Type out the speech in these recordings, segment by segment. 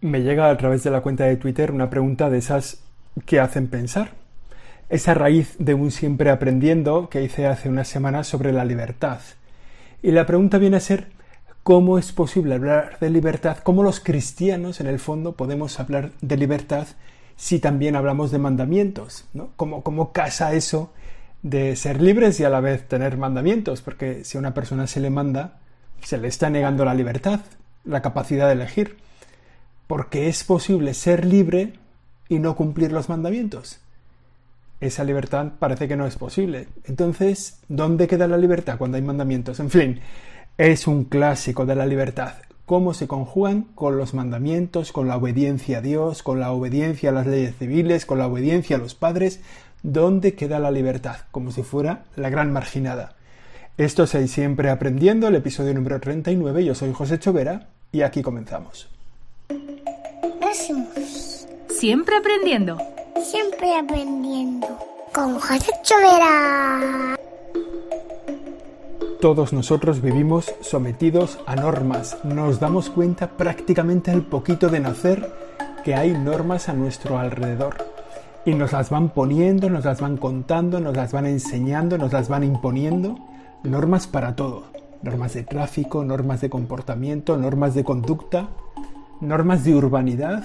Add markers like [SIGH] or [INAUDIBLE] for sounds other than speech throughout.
me llega a través de la cuenta de Twitter una pregunta de esas que hacen pensar. Esa raíz de un siempre aprendiendo que hice hace unas semanas sobre la libertad. Y la pregunta viene a ser cómo es posible hablar de libertad, cómo los cristianos en el fondo podemos hablar de libertad si también hablamos de mandamientos, ¿no? ¿Cómo, cómo casa eso de ser libres y a la vez tener mandamientos? Porque si a una persona se le manda, se le está negando la libertad, la capacidad de elegir porque es posible ser libre y no cumplir los mandamientos. Esa libertad parece que no es posible. Entonces, ¿dónde queda la libertad cuando hay mandamientos? En fin, es un clásico de la libertad. Cómo se conjugan con los mandamientos, con la obediencia a Dios, con la obediencia a las leyes civiles, con la obediencia a los padres. ¿Dónde queda la libertad? Como si fuera la gran marginada. Esto es Siempre Aprendiendo, el episodio número 39. Yo soy José Chovera y aquí comenzamos. Siempre aprendiendo. Siempre aprendiendo. Con José Chovera. Todos nosotros vivimos sometidos a normas. Nos damos cuenta prácticamente al poquito de nacer que hay normas a nuestro alrededor. Y nos las van poniendo, nos las van contando, nos las van enseñando, nos las van imponiendo. Normas para todo. Normas de tráfico, normas de comportamiento, normas de conducta, normas de urbanidad,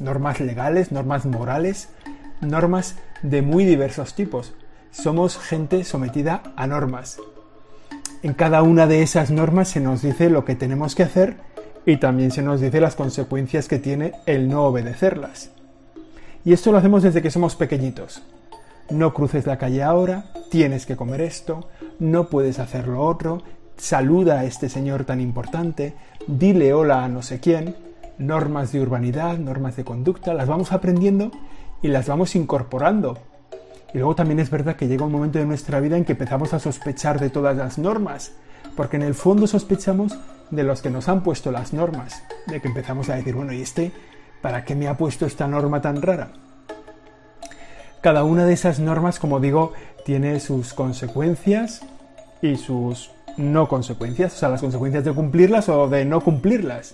normas legales, normas morales, normas de muy diversos tipos. Somos gente sometida a normas. En cada una de esas normas se nos dice lo que tenemos que hacer y también se nos dice las consecuencias que tiene el no obedecerlas. Y esto lo hacemos desde que somos pequeñitos. No cruces la calle ahora, tienes que comer esto, no puedes hacer lo otro, saluda a este señor tan importante, dile hola a no sé quién, normas de urbanidad, normas de conducta, las vamos aprendiendo y las vamos incorporando. Y luego también es verdad que llega un momento de nuestra vida en que empezamos a sospechar de todas las normas, porque en el fondo sospechamos de los que nos han puesto las normas, de que empezamos a decir, bueno, ¿y este para qué me ha puesto esta norma tan rara? Cada una de esas normas, como digo, tiene sus consecuencias y sus no consecuencias, o sea, las consecuencias de cumplirlas o de no cumplirlas.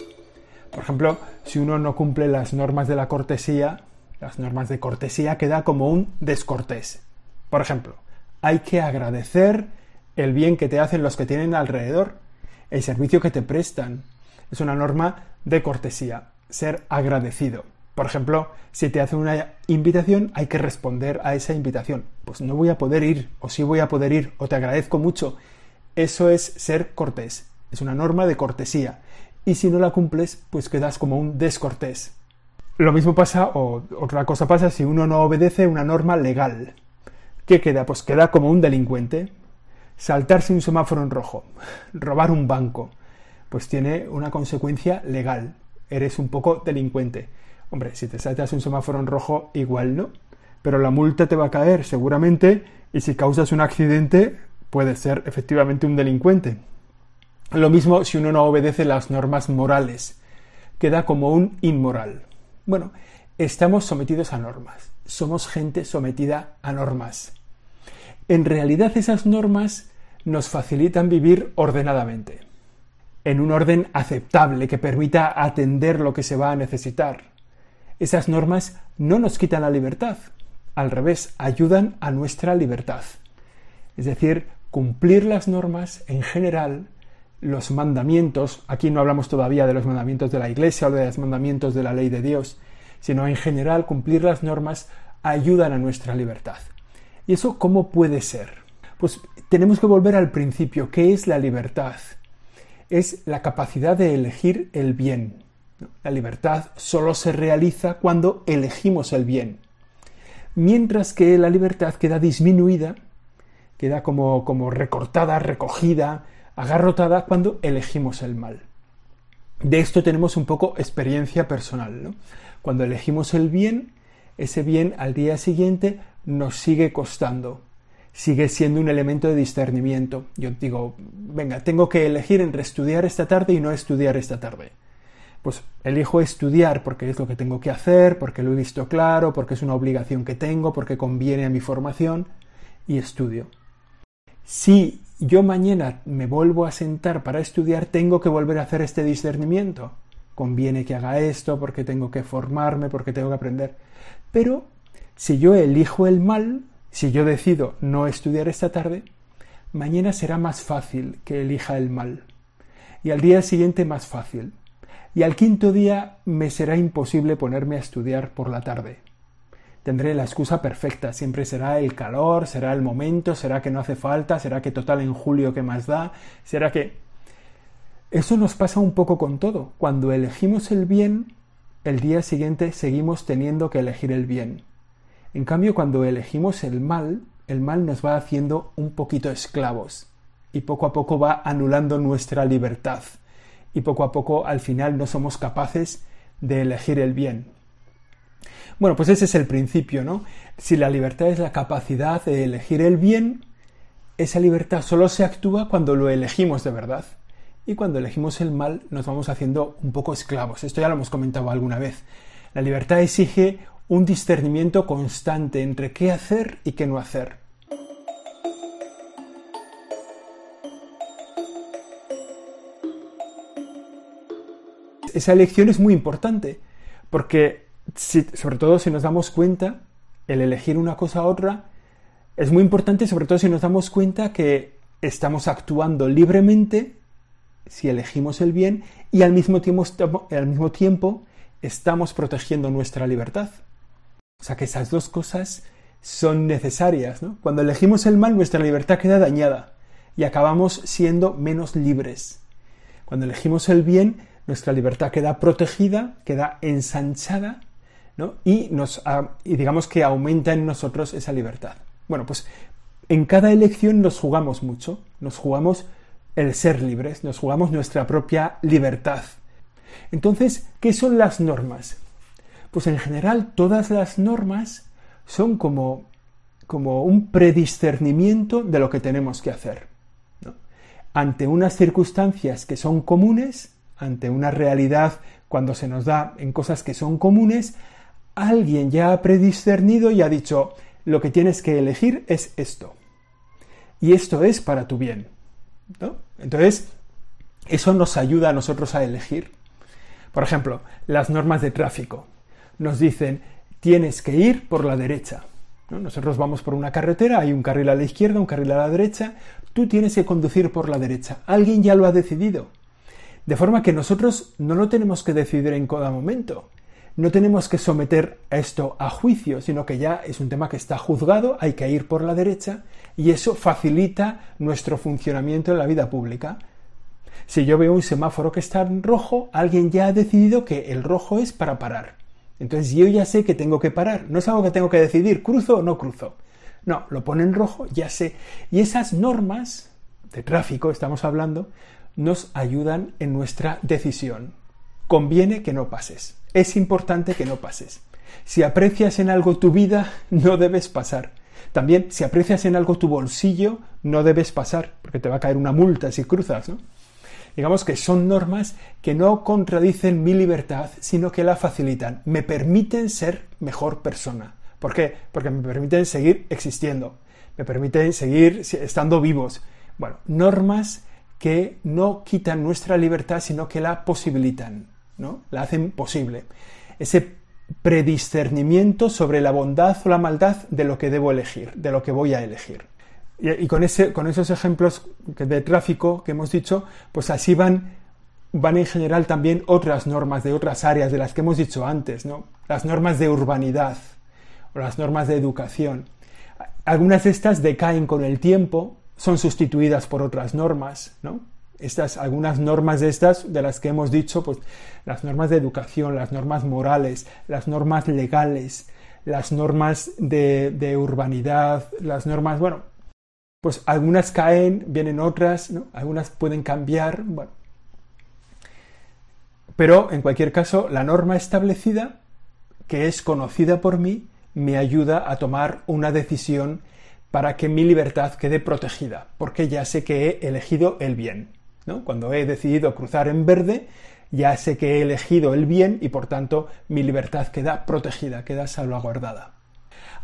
Por ejemplo, si uno no cumple las normas de la cortesía, las normas de cortesía queda como un descortés. Por ejemplo, hay que agradecer el bien que te hacen los que tienen alrededor, el servicio que te prestan. Es una norma de cortesía, ser agradecido. Por ejemplo, si te hacen una invitación, hay que responder a esa invitación. Pues no voy a poder ir, o sí voy a poder ir, o te agradezco mucho. Eso es ser cortés. Es una norma de cortesía y si no la cumples, pues quedas como un descortés. Lo mismo pasa, o otra cosa pasa, si uno no obedece una norma legal. ¿Qué queda? Pues queda como un delincuente. Saltarse un semáforo en rojo, robar un banco, pues tiene una consecuencia legal. Eres un poco delincuente. Hombre, si te saltas un semáforo en rojo, igual no. Pero la multa te va a caer seguramente y si causas un accidente, puedes ser efectivamente un delincuente. Lo mismo si uno no obedece las normas morales, queda como un inmoral. Bueno, estamos sometidos a normas, somos gente sometida a normas. En realidad esas normas nos facilitan vivir ordenadamente, en un orden aceptable que permita atender lo que se va a necesitar. Esas normas no nos quitan la libertad, al revés, ayudan a nuestra libertad. Es decir, cumplir las normas en general los mandamientos, aquí no hablamos todavía de los mandamientos de la Iglesia o de los mandamientos de la ley de Dios, sino en general cumplir las normas ayudan a nuestra libertad. ¿Y eso cómo puede ser? Pues tenemos que volver al principio. ¿Qué es la libertad? Es la capacidad de elegir el bien. La libertad solo se realiza cuando elegimos el bien. Mientras que la libertad queda disminuida, queda como, como recortada, recogida, agarrotada cuando elegimos el mal. De esto tenemos un poco experiencia personal. Cuando elegimos el bien, ese bien al día siguiente nos sigue costando, sigue siendo un elemento de discernimiento. Yo digo, venga, tengo que elegir entre estudiar esta tarde y no estudiar esta tarde. Pues elijo estudiar porque es lo que tengo que hacer, porque lo he visto claro, porque es una obligación que tengo, porque conviene a mi formación y estudio. Si yo mañana me vuelvo a sentar para estudiar, tengo que volver a hacer este discernimiento. conviene que haga esto, porque tengo que formarme, porque tengo que aprender. Pero si yo elijo el mal, si yo decido no estudiar esta tarde, mañana será más fácil que elija el mal. Y al día siguiente más fácil. Y al quinto día me será imposible ponerme a estudiar por la tarde. Tendré la excusa perfecta, siempre será el calor, será el momento, será que no hace falta, será que total en julio que más da, será que... Eso nos pasa un poco con todo. Cuando elegimos el bien, el día siguiente seguimos teniendo que elegir el bien. En cambio, cuando elegimos el mal, el mal nos va haciendo un poquito esclavos y poco a poco va anulando nuestra libertad y poco a poco al final no somos capaces de elegir el bien. Bueno, pues ese es el principio, ¿no? Si la libertad es la capacidad de elegir el bien, esa libertad solo se actúa cuando lo elegimos de verdad. Y cuando elegimos el mal nos vamos haciendo un poco esclavos. Esto ya lo hemos comentado alguna vez. La libertad exige un discernimiento constante entre qué hacer y qué no hacer. Esa elección es muy importante, porque sobre todo si nos damos cuenta, el elegir una cosa a otra, es muy importante sobre todo si nos damos cuenta que estamos actuando libremente si elegimos el bien y al mismo tiempo, al mismo tiempo estamos protegiendo nuestra libertad. O sea que esas dos cosas son necesarias. Cuando elegimos el mal, nuestra libertad queda dañada y acabamos siendo menos libres. Cuando elegimos el bien, nuestra libertad queda protegida, queda ensanchada y, nos, y digamos que aumenta en nosotros esa libertad. Bueno, pues en cada elección nos jugamos mucho, nos jugamos el ser libres, nos jugamos nuestra propia libertad. Entonces, ¿qué son las normas? Pues en general todas las normas son como, como un prediscernimiento de lo que tenemos que hacer. Ante unas circunstancias que son comunes, ante una realidad cuando se nos da en cosas que son comunes, alguien ya ha prediscernido y ha dicho, lo que tienes que elegir es esto. Y esto es para tu bien. Entonces, eso nos ayuda a nosotros a elegir. Por ejemplo, las normas de tráfico nos dicen tienes que ir por la derecha. Nosotros vamos por una carretera, hay un carril a la izquierda, un carril a la derecha, tú tienes que conducir por la derecha. Alguien ya lo ha decidido. De forma que nosotros no lo tenemos que decidir en cada momento. No tenemos que someter esto a juicio, sino que ya es un tema que está juzgado, hay que ir por la derecha y eso facilita nuestro funcionamiento en la vida pública. Si yo veo un semáforo que está en rojo, alguien ya ha decidido que el rojo es para parar. Entonces yo ya sé que tengo que parar. No es algo que tengo que decidir, cruzo o no cruzo. No, lo pone en rojo, ya sé. Y esas normas de tráfico, estamos hablando, nos ayudan en nuestra decisión. Conviene que no pases. Es importante que no pases. Si aprecias en algo tu vida, no debes pasar. También, si aprecias en algo tu bolsillo, no debes pasar, porque te va a caer una multa si cruzas, ¿no? Digamos que son normas que no contradicen mi libertad, sino que la facilitan. Me permiten ser mejor persona. ¿Por qué? Porque me permiten seguir existiendo. Me permiten seguir estando vivos. Bueno, normas que no quitan nuestra libertad, sino que la posibilitan, ¿no? La hacen posible. Ese prediscernimiento sobre la bondad o la maldad de lo que debo elegir, de lo que voy a elegir. Y, con, ese, con esos ejemplos de tráfico que hemos dicho, pues así van, van en general también otras normas de otras áreas de las que hemos dicho antes, ¿no? Las normas de urbanidad o las normas de educación. Algunas de estas decaen con el tiempo, son sustituidas por otras normas, ¿no? Estas, algunas normas de estas, de las que hemos dicho, pues las normas de educación, las normas morales, las normas legales, las normas de, de urbanidad, las normas, bueno, pues algunas caen, vienen otras, algunas pueden cambiar, bueno. Pero en cualquier caso, la norma establecida, que es conocida por mí, me ayuda a tomar una decisión para que mi libertad quede protegida, porque ya sé que he elegido el bien. Cuando he decidido cruzar en verde, ya sé que he elegido el bien y por tanto mi libertad queda protegida, queda salvaguardada.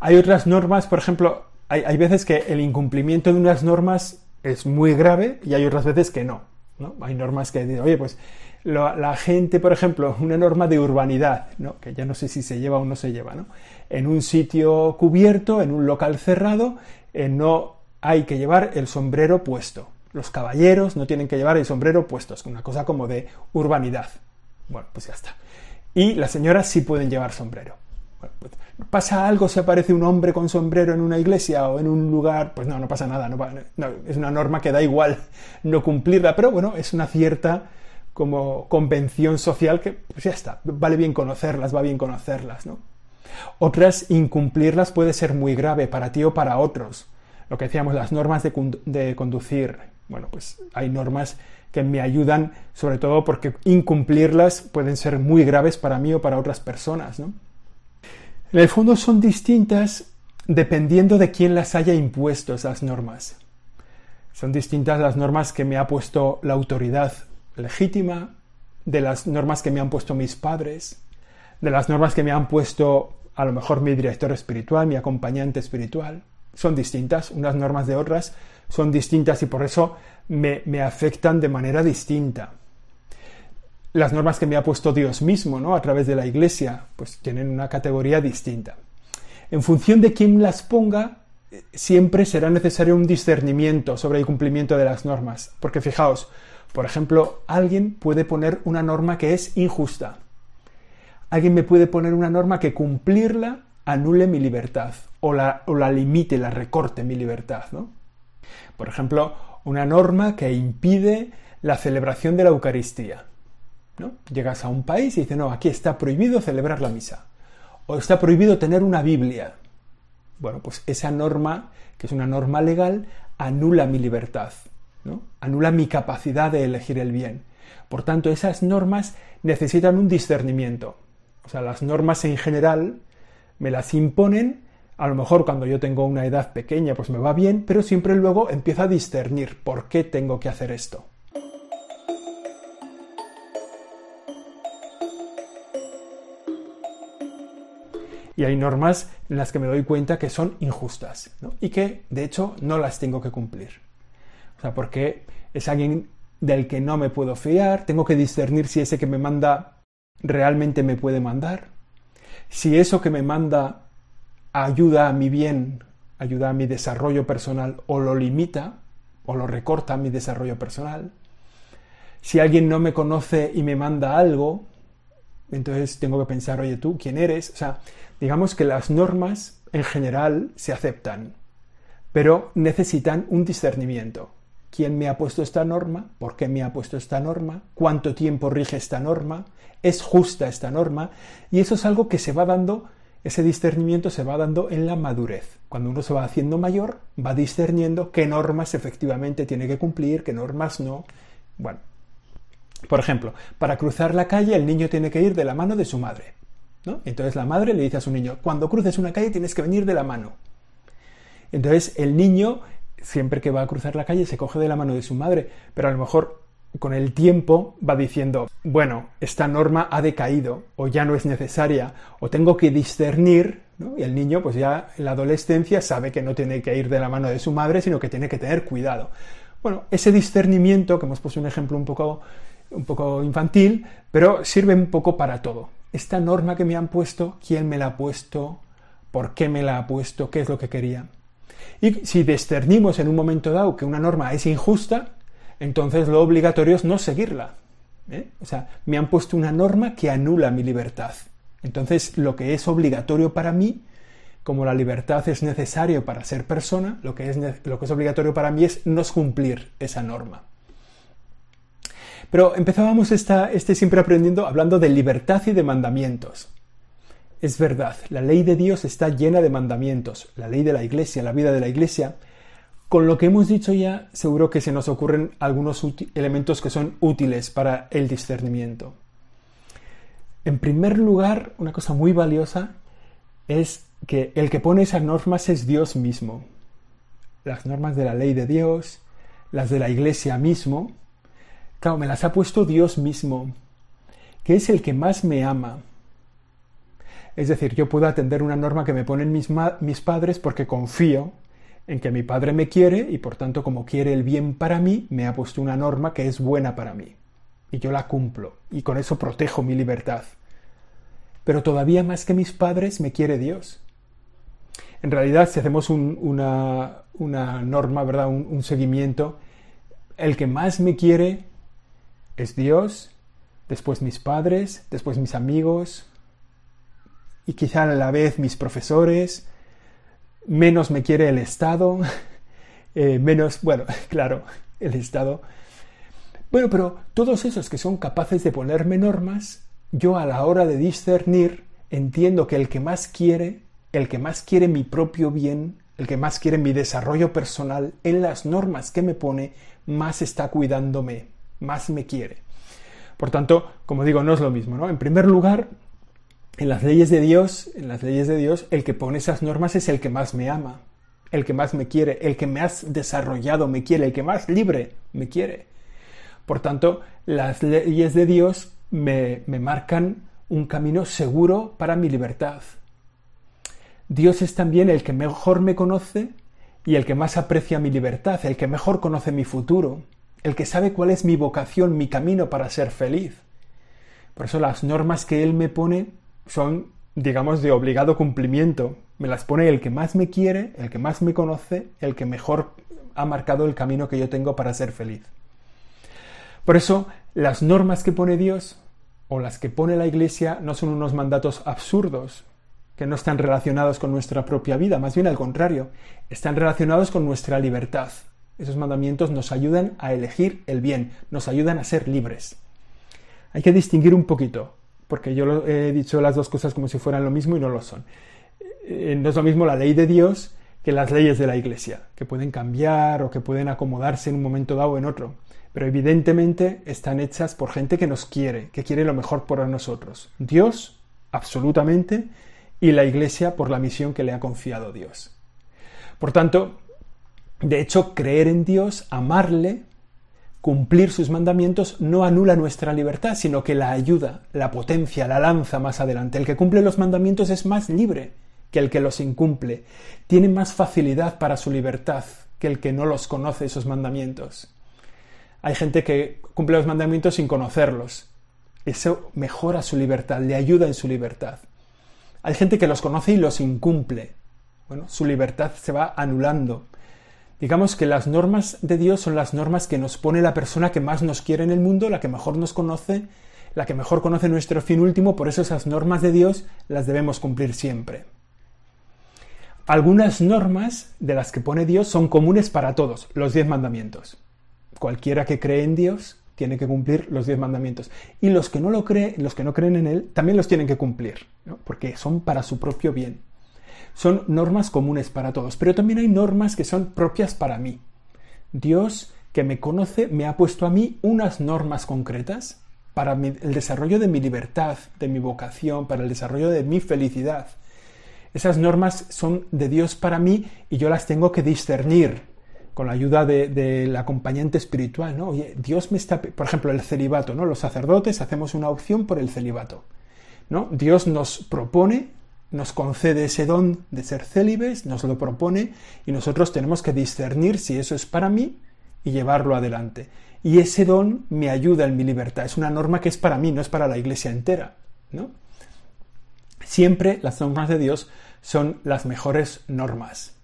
Hay otras normas, por ejemplo, hay, veces que el incumplimiento de unas normas es muy grave y hay otras veces que no. ¿no? Hay normas que dicen, oye, pues la gente, por ejemplo, una norma de urbanidad, ¿no? que ya no sé si se lleva o no se lleva, ¿no? en un sitio cubierto, en un local cerrado, eh, no hay que llevar el sombrero puesto. Los caballeros no tienen que llevar el sombrero puesto, es una cosa como de urbanidad. Bueno, pues ya está. Y las señoras sí pueden llevar sombrero. Pues, ¿Pasa algo si aparece un hombre con sombrero en una iglesia o en un lugar? Pues no, no pasa nada. No, es una norma que da igual no cumplirla, pero bueno, es una cierta como convención social que pues ya está, vale bien conocerlas, va bien conocerlas, ¿no? Otras, incumplirlas puede ser muy grave para ti o para otros. Lo que decíamos, las normas de, de conducir. Bueno, pues hay normas que me ayudan, sobre todo porque incumplirlas pueden ser muy graves para mí o para otras personas, ¿no? En el fondo son distintas dependiendo de quién las haya impuesto esas normas. Son distintas las normas que me ha puesto la autoridad legítima, de las normas que me han puesto mis padres, de las normas que me han puesto a lo mejor mi director espiritual, mi acompañante espiritual. Son distintas, unas normas de otras son distintas y por eso me, afectan de manera distinta las normas que me ha puesto Dios mismo, ¿no? A través de la Iglesia, pues tienen una categoría distinta. En función de quién las ponga, siempre será necesario un discernimiento sobre el cumplimiento de las normas. Porque fijaos, por ejemplo, alguien puede poner una norma que es injusta. Alguien me puede poner una norma que cumplirla anule mi libertad o la, o la limite, la recorte mi libertad, ¿no? Por ejemplo, una norma que impide la celebración de la Eucaristía. Llegas a un país y dices, no, aquí está prohibido celebrar la misa. O está prohibido tener una Biblia. Bueno, pues esa norma, que es una norma legal, anula mi libertad, ¿no? Anula mi capacidad de elegir el bien. Por tanto, esas normas necesitan un discernimiento. O sea, las normas en general me las imponen, a lo mejor cuando yo tengo una edad pequeña pues me va bien, pero siempre luego empiezo a discernir por qué tengo que hacer esto. y hay normas en las que me doy cuenta que son injustas y que de hecho no las tengo que cumplir. O sea, porque es alguien del que no me puedo fiar, tengo que discernir si ese que me manda realmente me puede mandar, si eso que me manda ayuda a mi bien, ayuda a mi desarrollo personal o lo limita o lo recorta a mi desarrollo personal, si alguien no me conoce y me manda algo, entonces tengo que pensar, oye, tú, ¿quién eres? O sea, digamos que las normas en general se aceptan, pero necesitan un discernimiento. ¿Quién me ha puesto esta norma? ¿Por qué me ha puesto esta norma? ¿Cuánto tiempo rige esta norma? ¿Es justa esta norma? Y eso es algo que se va dando, ese discernimiento se va dando en la madurez. Cuando uno se va haciendo mayor, va discerniendo qué normas efectivamente tiene que cumplir, qué normas no. Bueno, por ejemplo, para cruzar la calle el niño tiene que ir de la mano de su madre. ¿no? Entonces la madre le dice a su niño, cuando cruces una calle tienes que venir de la mano. Entonces el niño, siempre que va a cruzar la calle, se coge de la mano de su madre, pero a lo mejor con el tiempo va diciendo, bueno, esta norma ha decaído o ya no es necesaria o tengo que discernir, y el niño pues ya en la adolescencia sabe que no tiene que ir de la mano de su madre, sino que tiene que tener cuidado. Bueno, ese discernimiento, que hemos puesto un ejemplo un poco un poco infantil, pero sirve un poco para todo. Esta norma que me han puesto, quién me la ha puesto, por qué me la ha puesto, qué es lo que quería. Y si discernimos en un momento dado que una norma es injusta, entonces lo obligatorio es no seguirla. ¿eh? O sea, me han puesto una norma que anula mi libertad. Entonces, lo que es obligatorio para mí, como la libertad es necesario para ser persona, lo que es, lo que es obligatorio para mí es no cumplir esa norma. Pero empezábamos este siempre aprendiendo hablando de libertad y de mandamientos. Es verdad, la ley de Dios está llena de mandamientos, la ley de la Iglesia, la vida de la Iglesia. Con lo que hemos dicho ya, seguro que se nos ocurren algunos elementos que son útiles para el discernimiento. En primer lugar, una cosa muy valiosa es que el que pone esas normas es Dios mismo. Las normas de la ley de Dios, las de la Iglesia mismo, Claro, me las ha puesto Dios mismo, que es el que más me ama. Es decir, yo puedo atender una norma que me ponen mis, mis padres porque confío en que mi padre me quiere y por tanto como quiere el bien para mí, me ha puesto una norma que es buena para mí. y yo la cumplo y con eso protejo mi libertad. Pero todavía más que mis padres me quiere Dios. En realidad, si hacemos una, norma, ¿verdad? un seguimiento, el que más me quiere es Dios, después mis padres, después mis amigos y quizá a la vez mis profesores, menos me quiere el Estado, [LAUGHS] eh, menos, bueno, [LAUGHS] claro, el Estado. Bueno, pero todos esos que son capaces de ponerme normas, yo a la hora de discernir entiendo que el que más quiere, el que más quiere mi propio bien, el que más quiere mi desarrollo personal, en las normas que me pone, más está cuidándome, más me quiere. Por tanto, como digo, no es lo mismo, ¿no? En primer lugar, en las leyes de Dios, en las leyes de Dios, el que pone esas normas es el que más me ama, el que más me quiere, el que más desarrollado me quiere, el que más libre me quiere. Por tanto, las leyes de Dios me, me marcan un camino seguro para mi libertad. Dios es también el que mejor me conoce y el que más aprecia mi libertad, el que mejor conoce mi futuro, el que sabe cuál es mi vocación, mi camino para ser feliz. Por eso las normas que Él me pone son, digamos, de obligado cumplimiento. Me las pone el que más me quiere, el que más me conoce, el que mejor ha marcado el camino que yo tengo para ser feliz. Por eso, las normas que pone Dios o las que pone la Iglesia no son unos mandatos absurdos, que no están relacionados con nuestra propia vida, más bien al contrario, están relacionados con nuestra libertad. Esos mandamientos nos ayudan a elegir el bien, nos ayudan a ser libres. Hay que distinguir un poquito porque yo he dicho las dos cosas como si fueran lo mismo y no lo son. Eh, no es lo mismo la ley de Dios que las leyes de la Iglesia, que pueden cambiar o que pueden acomodarse en un momento dado o en otro. Pero evidentemente están hechas por gente que nos quiere, que quiere lo mejor por nosotros. Dios, absolutamente, y la Iglesia por la misión que le ha confiado Dios. Por tanto, de hecho, creer en Dios, amarle, cumplir sus mandamientos no anula nuestra libertad, sino que la ayuda, la potencia, la lanza más adelante. El que cumple los mandamientos es más libre que el que los incumple. Tiene más facilidad para su libertad que el que no los conoce esos mandamientos. Hay gente que cumple los mandamientos sin conocerlos. Eso mejora su libertad, le ayuda en su libertad. Hay gente que los conoce y los incumple. Bueno, su libertad se va anulando. Digamos que las normas de Dios son las normas que nos pone la persona que más nos quiere en el mundo, la que mejor nos conoce, la que mejor conoce nuestro fin último, por eso esas normas de Dios las debemos cumplir siempre. Algunas normas de las que pone Dios son comunes para todos, los diez mandamientos. Cualquiera que cree en Dios tiene que cumplir los diez mandamientos. Y los que no lo creen, los que no creen en Él, también los tienen que cumplir, porque son para su propio bien son normas comunes para todos, pero también hay normas que son propias para mí. Dios, que me conoce, me ha puesto a mí unas normas concretas para el desarrollo de mi libertad, de mi vocación, para el desarrollo de mi felicidad. Esas normas son de Dios para mí y yo las tengo que discernir con la ayuda del acompañante espiritual, ¿no? Dios me está, por ejemplo, el celibato, ¿no? Los sacerdotes hacemos una opción por el celibato, ¿no? Dios nos propone nos concede ese don de ser célibes, nos lo propone y nosotros tenemos que discernir si eso es para mí y llevarlo adelante. Y ese don me ayuda en mi libertad. Es una norma que es para mí, no es para la iglesia entera. ¿no? Siempre las normas de Dios son las mejores normas.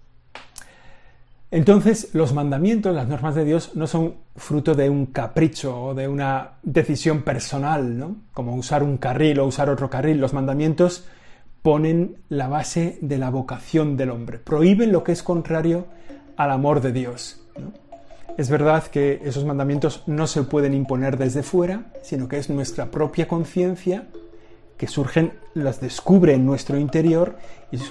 Entonces, los mandamientos, las normas de Dios, no son fruto de un capricho o de una decisión personal, ¿no? Como usar un carril o usar otro carril. Los mandamientos ponen la base de la vocación del hombre, prohíben lo que es contrario al amor de Dios. Es verdad que esos mandamientos no se pueden imponer desde fuera, sino que es nuestra propia conciencia que surgen, las descubre en nuestro interior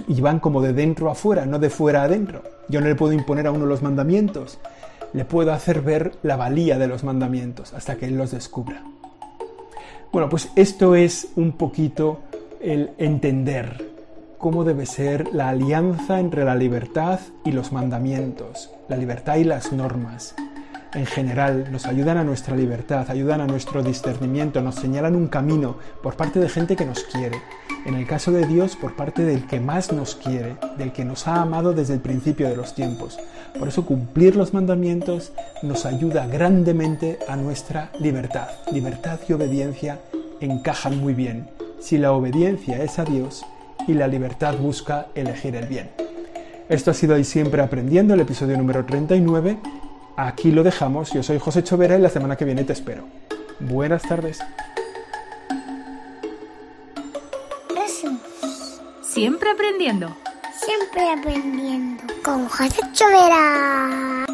y, van como de dentro a fuera, no de fuera a adentro. Yo no le puedo imponer a uno los mandamientos, le puedo hacer ver la valía de los mandamientos hasta que él los descubra. Bueno, pues esto es un poquito el entender cómo debe ser la alianza entre la libertad y los mandamientos, la libertad y las normas. en general nos ayudan a nuestra libertad, ayudan a nuestro discernimiento, nos señalan un camino por parte de gente que nos quiere. En el caso de Dios, por parte del que más nos quiere, del que nos ha amado desde el principio de los tiempos. Por eso cumplir los mandamientos nos ayuda grandemente a nuestra libertad. Libertad y obediencia encajan muy bien. Si la obediencia es a Dios y la libertad busca elegir el bien. Esto ha sido ahí siempre aprendiendo, el episodio número 39. Aquí lo dejamos. Yo soy José Chovera y la semana que viene te espero. Buenas tardes. Siempre aprendiendo. Siempre aprendiendo. Con José Chovera.